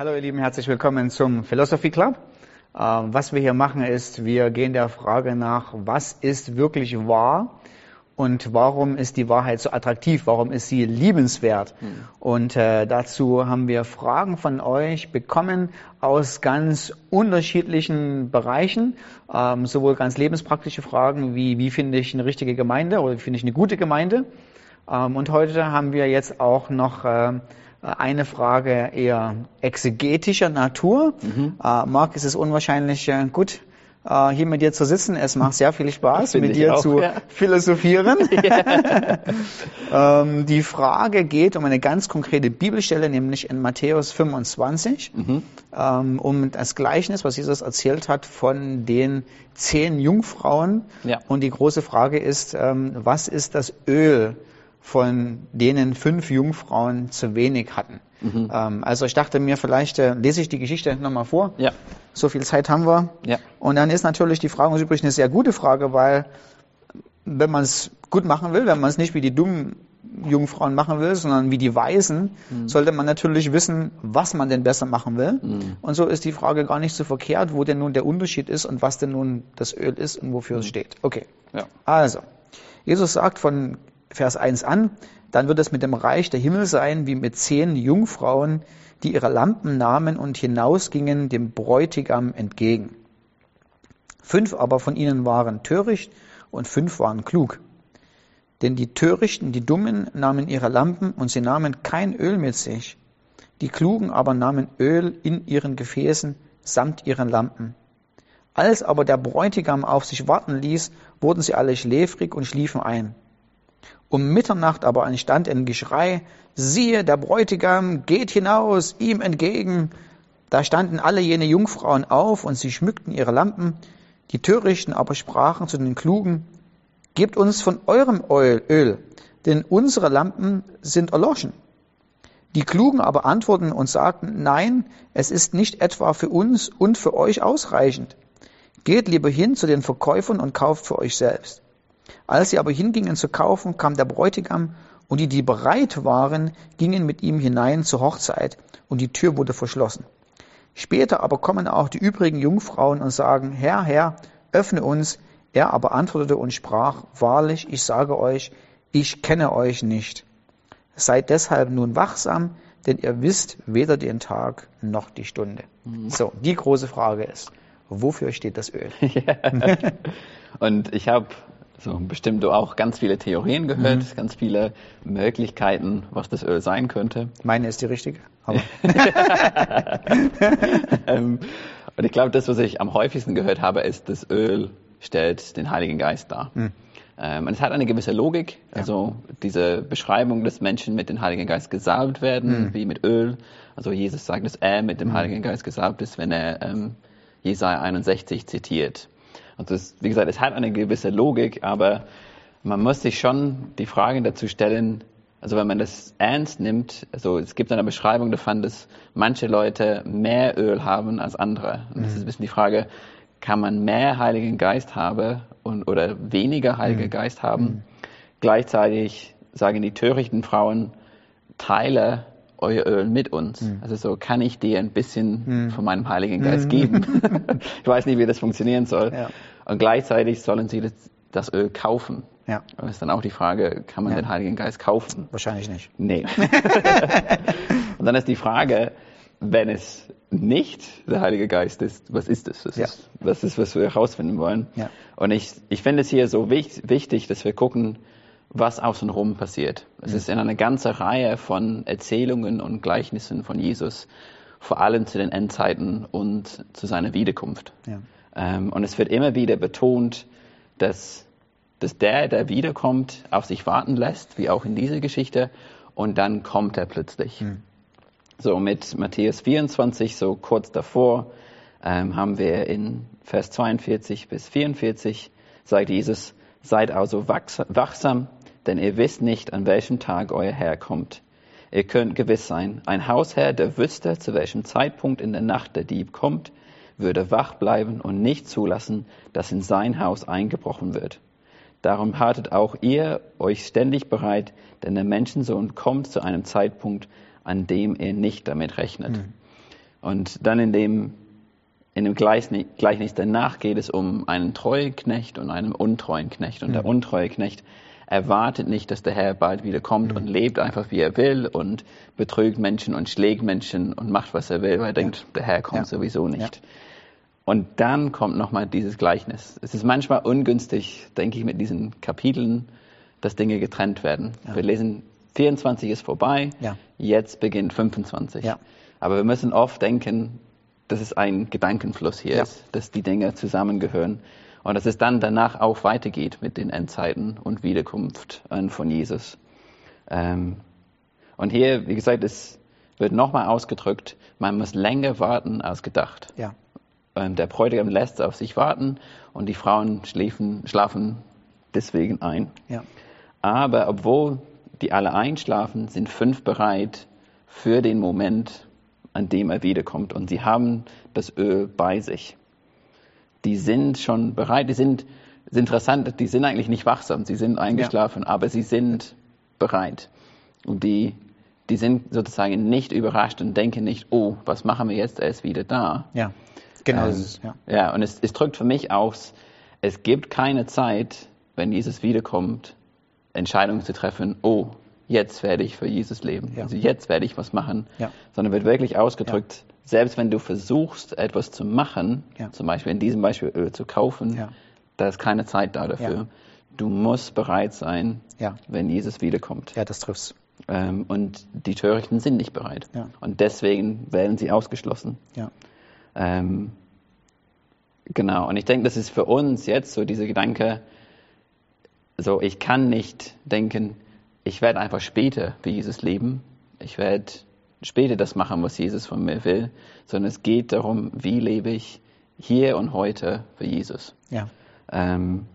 Hallo ihr Lieben, herzlich willkommen zum Philosophy Club. Ähm, was wir hier machen ist, wir gehen der Frage nach, was ist wirklich wahr und warum ist die Wahrheit so attraktiv, warum ist sie liebenswert. Mhm. Und äh, dazu haben wir Fragen von euch bekommen aus ganz unterschiedlichen Bereichen, ähm, sowohl ganz lebenspraktische Fragen wie, wie finde ich eine richtige Gemeinde oder wie finde ich eine gute Gemeinde. Ähm, und heute haben wir jetzt auch noch... Äh, eine Frage eher exegetischer Natur. Mhm. Äh, Marc, ist es unwahrscheinlich äh, gut, äh, hier mit dir zu sitzen. Es macht sehr viel Spaß, mit dir auch, zu ja. philosophieren. ähm, die Frage geht um eine ganz konkrete Bibelstelle, nämlich in Matthäus 25, mhm. ähm, um das Gleichnis, was Jesus erzählt hat von den zehn Jungfrauen. Ja. Und die große Frage ist, ähm, was ist das Öl? Von denen fünf Jungfrauen zu wenig hatten. Mhm. Ähm, also ich dachte mir, vielleicht äh, lese ich die Geschichte nochmal vor. Ja. So viel Zeit haben wir. Ja. Und dann ist natürlich die Frage, und übrigens eine sehr gute Frage, weil wenn man es gut machen will, wenn man es nicht wie die dummen Jungfrauen machen will, sondern wie die Weisen, mhm. sollte man natürlich wissen, was man denn besser machen will. Mhm. Und so ist die Frage gar nicht so verkehrt, wo denn nun der Unterschied ist und was denn nun das Öl ist und wofür es mhm. steht. Okay. Ja. Also, Jesus sagt von Vers 1 an, dann wird es mit dem Reich der Himmel sein, wie mit zehn Jungfrauen, die ihre Lampen nahmen und hinausgingen dem Bräutigam entgegen. Fünf aber von ihnen waren töricht und fünf waren klug. Denn die Törichten, die Dummen, nahmen ihre Lampen und sie nahmen kein Öl mit sich. Die Klugen aber nahmen Öl in ihren Gefäßen samt ihren Lampen. Als aber der Bräutigam auf sich warten ließ, wurden sie alle schläfrig und schliefen ein. Um Mitternacht aber entstand ein Geschrei, siehe, der Bräutigam geht hinaus, ihm entgegen. Da standen alle jene Jungfrauen auf und sie schmückten ihre Lampen. Die Törichten aber sprachen zu den Klugen, gebt uns von eurem Öl, denn unsere Lampen sind erloschen. Die Klugen aber antworten und sagten, nein, es ist nicht etwa für uns und für euch ausreichend. Geht lieber hin zu den Verkäufern und kauft für euch selbst. Als sie aber hingingen zu kaufen, kam der Bräutigam, und die, die bereit waren, gingen mit ihm hinein zur Hochzeit, und die Tür wurde verschlossen. Später aber kommen auch die übrigen Jungfrauen und sagen, Herr, Herr, öffne uns. Er aber antwortete und sprach, Wahrlich, ich sage euch, ich kenne euch nicht. Seid deshalb nun wachsam, denn ihr wisst weder den Tag noch die Stunde. Mhm. So, die große Frage ist, wofür steht das Öl? Und ich habe so bestimmt du auch ganz viele Theorien gehört, mhm. ganz viele Möglichkeiten, was das Öl sein könnte. Meine ist die richtige. ähm, und ich glaube, das, was ich am häufigsten gehört habe, ist, das Öl stellt den Heiligen Geist dar. Mhm. Ähm, und es hat eine gewisse Logik. Also ja. diese Beschreibung, dass Menschen mit dem Heiligen Geist gesalbt werden, mhm. wie mit Öl. Also Jesus sagt, dass er mit dem mhm. Heiligen Geist gesalbt ist, wenn er ähm, Jesaja 61 zitiert. Und das, wie gesagt, es hat eine gewisse Logik, aber man muss sich schon die Frage dazu stellen, also wenn man das ernst nimmt, also es gibt eine Beschreibung davon, dass manche Leute mehr Öl haben als andere. Und das ist ein bisschen die Frage, kann man mehr Heiligen Geist haben und, oder weniger Heiligen mhm. Geist haben? Mhm. Gleichzeitig sagen die törichten Frauen, teile euer Öl mit uns. Mhm. Also so kann ich dir ein bisschen mhm. von meinem Heiligen Geist mhm. geben. ich weiß nicht, wie das funktionieren soll. Ja. Und gleichzeitig sollen sie das, das Öl kaufen. Ja. Das ist dann auch die Frage, kann man ja. den Heiligen Geist kaufen? Wahrscheinlich nicht. Nee. und dann ist die Frage, wenn es nicht der Heilige Geist ist, was ist es? Das, ja. ist, das ist, was wir herausfinden wollen. Ja. Und ich, ich finde es hier so wichtig, dass wir gucken, was außenrum passiert. Es mhm. ist in einer ganzen Reihe von Erzählungen und Gleichnissen von Jesus, vor allem zu den Endzeiten und zu seiner Wiederkunft. Ja. Ähm, und es wird immer wieder betont, dass, dass der, der wiederkommt, auf sich warten lässt, wie auch in dieser Geschichte, und dann kommt er plötzlich. Mhm. So mit Matthäus 24, so kurz davor, ähm, haben wir in Vers 42 bis 44, sagt Jesus, seid also wachsam, denn ihr wisst nicht, an welchem Tag euer Herr kommt. Ihr könnt gewiss sein, ein Hausherr, der wüsste, zu welchem Zeitpunkt in der Nacht der Dieb kommt, würde wach bleiben und nicht zulassen, dass in sein Haus eingebrochen wird. Darum haltet auch ihr euch ständig bereit, denn der Menschensohn kommt zu einem Zeitpunkt, an dem er nicht damit rechnet. Mhm. Und dann in dem, in dem Gleichnis, Gleichnis danach geht es um einen treuen Knecht und einen untreuen Knecht. Und mhm. der untreue Knecht erwartet nicht, dass der Herr bald wieder kommt mhm. und lebt einfach, wie er will und betrügt Menschen und schlägt Menschen und macht, was er will, weil er ja. denkt, der Herr kommt ja. sowieso nicht. Ja. Und dann kommt nochmal dieses Gleichnis. Es ist manchmal ungünstig, denke ich, mit diesen Kapiteln, dass Dinge getrennt werden. Wir lesen 24 ist vorbei, jetzt beginnt 25. Aber wir müssen oft denken, dass es ein Gedankenfluss hier ist, dass die Dinge zusammengehören. Und dass es dann danach auch weitergeht mit den Endzeiten und Wiederkunft äh, von Jesus. Ähm, und hier, wie gesagt, es wird nochmal ausgedrückt, man muss länger warten als gedacht. Ja. Ähm, der Bräutigam lässt auf sich warten und die Frauen schläfen, schlafen deswegen ein. Ja. Aber obwohl die alle einschlafen, sind fünf bereit für den Moment, an dem er wiederkommt. Und sie haben das Öl bei sich die sind schon bereit, die sind, ist interessant, die sind eigentlich nicht wachsam, sie sind eingeschlafen, ja. aber sie sind bereit. Und die, die sind sozusagen nicht überrascht und denken nicht, oh, was machen wir jetzt, er ist wieder da. Ja, genau. Ähm, ist, ja. ja, und es, es drückt für mich aus, es gibt keine Zeit, wenn Jesus wiederkommt, Entscheidungen zu treffen, oh, jetzt werde ich für Jesus leben. Ja. Also jetzt werde ich was machen. Ja. Sondern wird wirklich ausgedrückt, selbst wenn du versuchst, etwas zu machen, ja. zum Beispiel in diesem Beispiel Öl zu kaufen, ja. da ist keine Zeit da dafür. Ja. Du musst bereit sein, wenn Jesus wiederkommt. Ja, das triffst. Ähm, und die Törichten sind nicht bereit. Und deswegen werden sie ausgeschlossen. Ähm, genau. Und ich denke, das ist für uns jetzt so dieser Gedanke, so ich kann nicht denken, ich werde einfach später wie Jesus leben. Ich werde später das machen, was Jesus von mir will, sondern es geht darum, wie lebe ich hier und heute für Jesus. Ja. Ähm,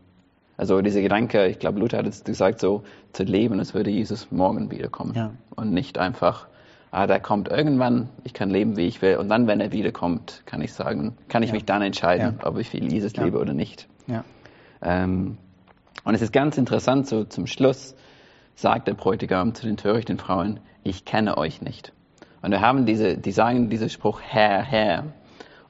also dieser Gedanke, ich glaube, Luther hat es gesagt, so zu leben, als würde Jesus morgen wiederkommen. Ja. Und nicht einfach, ah, der kommt irgendwann, ich kann leben, wie ich will. Und dann, wenn er wiederkommt, kann ich sagen, kann ich ja. mich dann entscheiden, ja. ob ich für Jesus lebe oder nicht. Ähm, und es ist ganz interessant, so zum Schluss sagt der Bräutigam zu den törichten Frauen, ich kenne euch nicht. Und wir haben diese, die sagen diesen Spruch, Herr, Herr.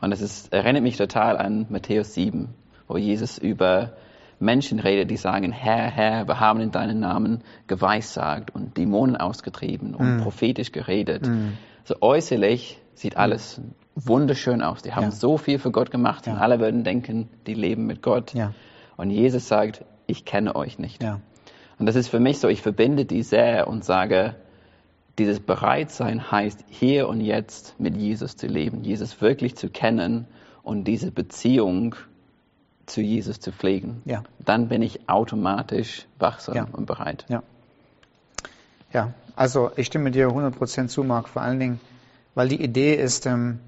Und das ist, erinnert mich total an Matthäus 7, wo Jesus über Menschen redet, die sagen, Herr, Herr, wir haben in deinem Namen geweissagt und Dämonen ausgetrieben und mm. prophetisch geredet. Mm. So äußerlich sieht alles wunderschön aus. Die haben ja. so viel für Gott gemacht ja. und alle würden denken, die leben mit Gott. Ja. Und Jesus sagt, ich kenne euch nicht. Und das ist für mich so, ich verbinde die sehr und sage, dieses Bereitsein heißt, hier und jetzt mit Jesus zu leben, Jesus wirklich zu kennen und diese Beziehung zu Jesus zu pflegen. Ja. Dann bin ich automatisch wachsam ja. und bereit. Ja. ja, also ich stimme dir 100% zu, Marc, vor allen Dingen, weil die Idee ist, ähm,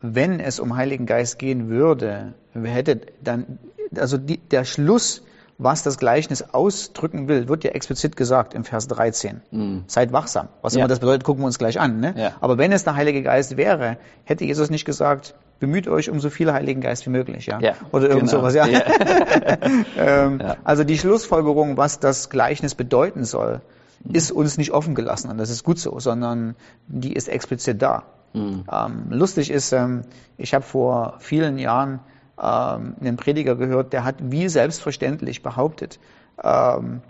wenn es um Heiligen Geist gehen würde, hätte dann, also die, der Schluss was das Gleichnis ausdrücken will, wird ja explizit gesagt im Vers 13. Mhm. Seid wachsam. Was ja. immer das bedeutet, gucken wir uns gleich an. Ne? Ja. Aber wenn es der Heilige Geist wäre, hätte Jesus nicht gesagt, bemüht euch um so viel Heiligen Geist wie möglich, ja? ja Oder irgend genau. sowas, ja. ja. ähm, ja. Also die Schlussfolgerung, was das Gleichnis bedeuten soll, mhm. ist uns nicht offen gelassen und das ist gut so, sondern die ist explizit da. Mhm. Ähm, lustig ist, ähm, ich habe vor vielen Jahren ähm, einen Prediger gehört, der hat wie selbstverständlich behauptet, ähm,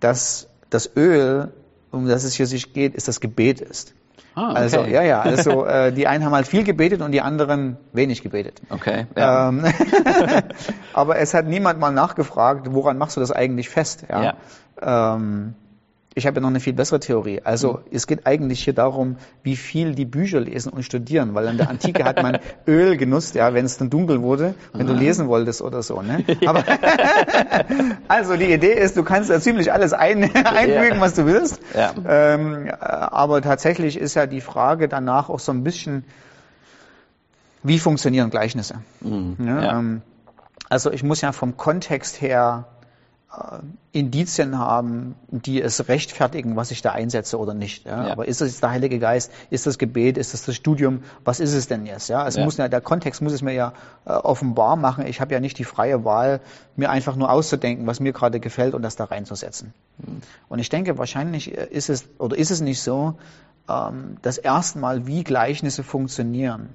dass das Öl, um das es hier sich geht, ist das Gebet ist. Ah, okay. Also ja, ja, also äh, die einen haben halt viel gebetet und die anderen wenig gebetet. Okay. Ja. Ähm, aber es hat niemand mal nachgefragt, woran machst du das eigentlich fest? Ja. ja. Ähm, ich habe ja noch eine viel bessere Theorie. Also mhm. es geht eigentlich hier darum, wie viel die Bücher lesen und studieren, weil in der Antike hat man Öl genutzt, ja, wenn es dann dunkel wurde, wenn du lesen wolltest oder so. Ne? Aber also die Idee ist, du kannst da ziemlich alles ein, einfügen, was du willst. Ja. Ähm, aber tatsächlich ist ja die Frage danach auch so ein bisschen, wie funktionieren Gleichnisse? Mhm. Ja, ähm, also ich muss ja vom Kontext her Indizien haben, die es rechtfertigen, was ich da einsetze oder nicht. Ja? Ja. Aber ist es der Heilige Geist? Ist das Gebet? Ist das das Studium? Was ist es denn jetzt? Ja, es ja. muss ja der Kontext muss es mir ja äh, offenbar machen. Ich habe ja nicht die freie Wahl, mir einfach nur auszudenken, was mir gerade gefällt und das da reinzusetzen. Mhm. Und ich denke, wahrscheinlich äh, ist es oder ist es nicht so, ähm, das erste Mal, wie Gleichnisse funktionieren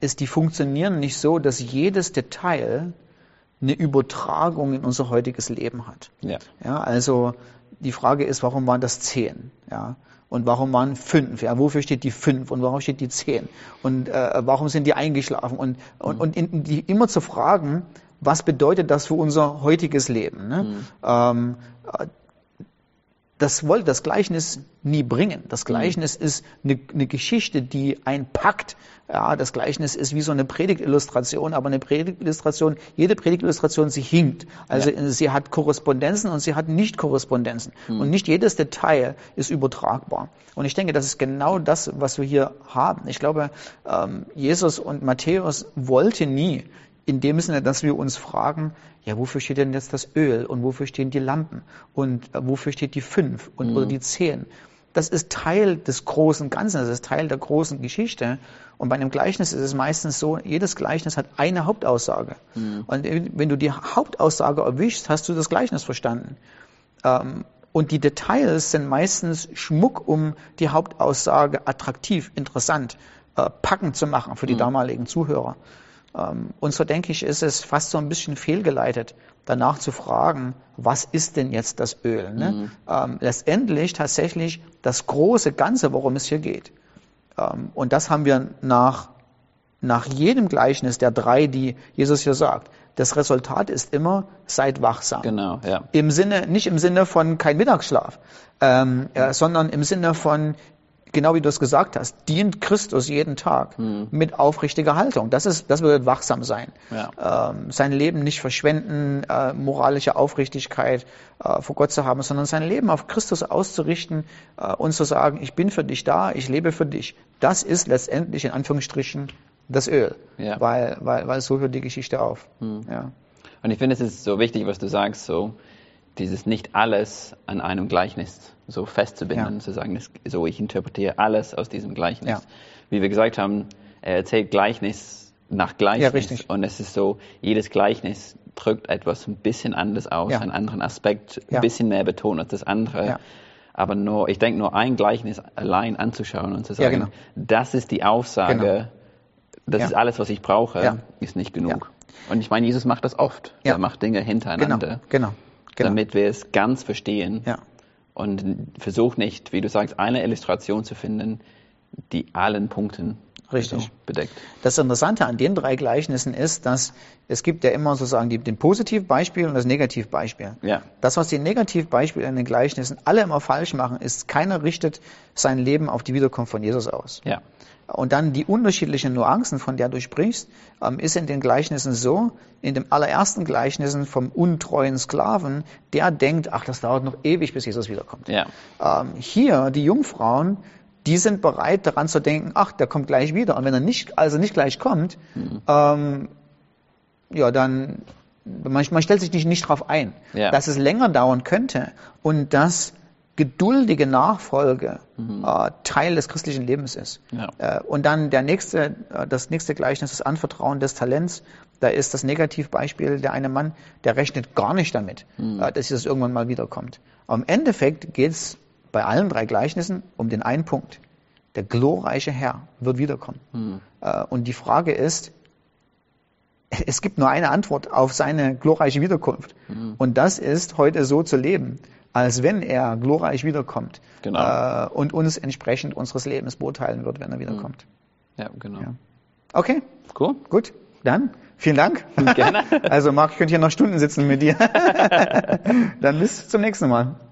ist, die funktionieren nicht so, dass jedes Detail eine Übertragung in unser heutiges Leben hat. Ja. ja also die Frage ist, warum waren das zehn? Ja. Und warum waren fünf? Ja, wofür steht die fünf und warum steht die zehn? Und äh, warum sind die eingeschlafen? Und, und, mhm. und in, die immer zu fragen, was bedeutet das für unser heutiges Leben? Ne? Mhm. Ähm, das wollte das Gleichnis nie bringen. Das mhm. Gleichnis ist eine, eine, Geschichte, die einen packt. Ja, das Gleichnis ist wie so eine Predigtillustration, aber eine Predigtillustration, jede Predigtillustration, sie hinkt. Also ja. sie hat Korrespondenzen und sie hat Nicht-Korrespondenzen. Mhm. Und nicht jedes Detail ist übertragbar. Und ich denke, das ist genau das, was wir hier haben. Ich glaube, ähm, Jesus und Matthäus wollten nie in dem Sinne, dass wir uns fragen, ja, wofür steht denn jetzt das Öl und wofür stehen die Lampen und äh, wofür steht die fünf und mhm. oder die zehn? Das ist Teil des großen Ganzen, das ist Teil der großen Geschichte. Und bei einem Gleichnis ist es meistens so, jedes Gleichnis hat eine Hauptaussage. Mhm. Und wenn du die Hauptaussage erwischst, hast du das Gleichnis verstanden. Ähm, und die Details sind meistens Schmuck, um die Hauptaussage attraktiv, interessant, äh, packend zu machen für die mhm. damaligen Zuhörer. Ähm, und so denke ich, ist es fast so ein bisschen fehlgeleitet, danach zu fragen, was ist denn jetzt das Öl? Ne? Mhm. Ähm, letztendlich tatsächlich das große Ganze, worum es hier geht. Ähm, und das haben wir nach, nach jedem Gleichnis der drei, die Jesus hier sagt. Das Resultat ist immer, seid wachsam. Genau, ja. Im Sinne, nicht im Sinne von kein Mittagsschlaf, ähm, äh, sondern im Sinne von, genau wie du es gesagt hast, dient Christus jeden Tag hm. mit aufrichtiger Haltung. Das ist, das bedeutet wachsam sein. Ja. Ähm, sein Leben nicht verschwenden, äh, moralische Aufrichtigkeit äh, vor Gott zu haben, sondern sein Leben auf Christus auszurichten äh, und zu sagen, ich bin für dich da, ich lebe für dich. Das ist letztendlich in Anführungsstrichen das Öl, ja. weil, weil, weil so hört die Geschichte auf. Hm. Ja. Und ich finde, es ist so wichtig, was du sagst, so dieses nicht alles an einem Gleichnis so festzubinden, ja. zu sagen, das, so ich interpretiere alles aus diesem Gleichnis. Ja. Wie wir gesagt haben, er erzählt Gleichnis nach Gleichnis. Ja, richtig. Und es ist so, jedes Gleichnis drückt etwas ein bisschen anders aus, einen anderen Aspekt, ein bisschen mehr betont als das andere. Aber nur, ich denke, nur ein Gleichnis allein anzuschauen und zu sagen, genau. das ist die Aussage, genau. das ist alles, was ich brauche, ist nicht genug. Und ich meine, Jesus macht das oft. Er macht Dinge hintereinander. Genau. genau genau. damit wir es ganz verstehen. Ja. Und versuch nicht, wie du sagst, eine Illustration zu finden, die allen Punkten Richtig. Also bedeckt. Das Interessante an den drei Gleichnissen ist, dass es gibt ja immer sozusagen die, den Positivbeispiel und das Negativbeispiel. Ja. Das, was die Negativbeispiele in den Gleichnissen alle immer falsch machen, ist, keiner richtet sein Leben auf die Wiederkunft von Jesus aus. Ja. Und dann die unterschiedlichen Nuancen, von der du sprichst, ähm, ist in den Gleichnissen so, in dem allerersten Gleichnissen vom untreuen Sklaven, der denkt, ach, das dauert noch ewig, bis Jesus wiederkommt. Ja. Ähm, hier, die Jungfrauen, die sind bereit daran zu denken, ach, der kommt gleich wieder. Und wenn er nicht, also nicht gleich kommt, mhm. ähm, ja, dann, man, man, stellt sich nicht, nicht darauf ein, ja. dass es länger dauern könnte und dass geduldige Nachfolge mhm. äh, Teil des christlichen Lebens ist. Ja. Äh, und dann der nächste, äh, das nächste Gleichnis, das Anvertrauen des Talents. Da ist das Negativbeispiel der eine Mann, der rechnet gar nicht damit, mhm. äh, dass es irgendwann mal wiederkommt. Aber im Endeffekt geht es bei allen drei Gleichnissen um den einen Punkt. Der glorreiche Herr wird wiederkommen. Mhm. Und die Frage ist, es gibt nur eine Antwort auf seine glorreiche Wiederkunft. Mhm. Und das ist, heute so zu leben, als wenn er glorreich wiederkommt genau. äh, und uns entsprechend unseres Lebens beurteilen wird, wenn er wiederkommt. Mhm. Ja, genau. Ja. Okay. Cool. Gut. Dann vielen Dank. Gerne. Also Marc, ich könnte hier noch Stunden sitzen mit dir. Dann bis zum nächsten Mal.